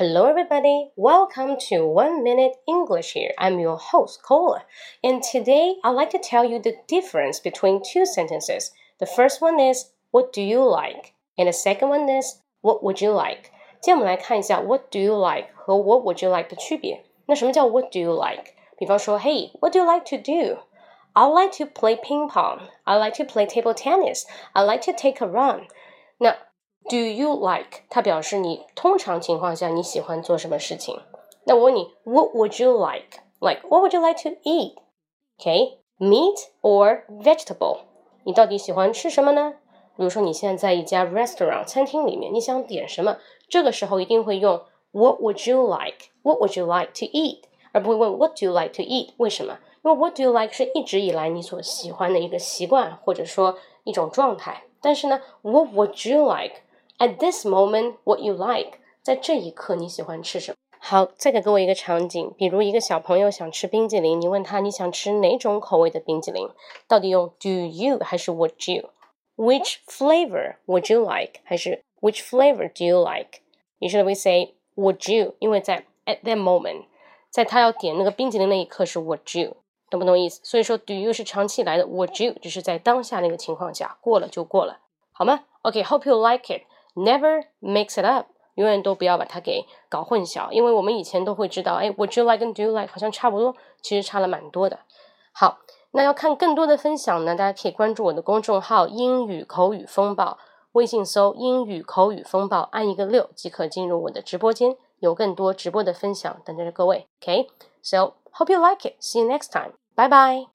Hello, everybody. Welcome to One Minute English here. I'm your host, Cola. And today I'd like to tell you the difference between two sentences. The first one is, What do you like? And the second one is, What would you like? 今天我们来看一下 What do you like 和 What would you like 的区别。那什么叫 What do you like？比方说，Hey, what do you like to do? I like to play ping pong. I like to play table tennis. I like to take a run. 那 Do you like？它表示你通常情况下你喜欢做什么事情。那我问你，What would you like? Like what would you like to eat? Okay, meat or vegetable？你到底喜欢吃什么呢？比如说你现在在一家 restaurant 餐厅里面，你想点什么？这个时候一定会用 What would you like? What would you like to eat？而不会问 What do you like to eat？为什么？因为 What do you like 是一直以来你所喜欢的一个习惯或者说一种状态。但是呢，What would you At this moment, what you like？在这一刻你喜欢吃什么？好，再给各位一个场景，比如一个小朋友想吃冰激凌，你问他你想吃哪种口味的冰激凌？到底用 Do you 还是 Would you？Which flavor would you like？还是 Which flavor do you like？Usually we say Would you？因为在 at that moment，在他要点那个冰激凌那一刻是 Would you？懂不懂意思？所以说 Do you 是长期来的，Would you 只是在当下那个情况下过了就过了，好吗？OK，hope you like it。Never mix it up，永远都不要把它给搞混淆，因为我们以前都会知道，哎，Would you like 跟 Do you like 好像差不多，其实差了蛮多的。好，那要看更多的分享呢，大家可以关注我的公众号“英语口语风暴”，微信搜“英语口语风暴”，按一个六即可进入我的直播间，有更多直播的分享等着各位。OK，so hope you like it. See you next time. Bye bye.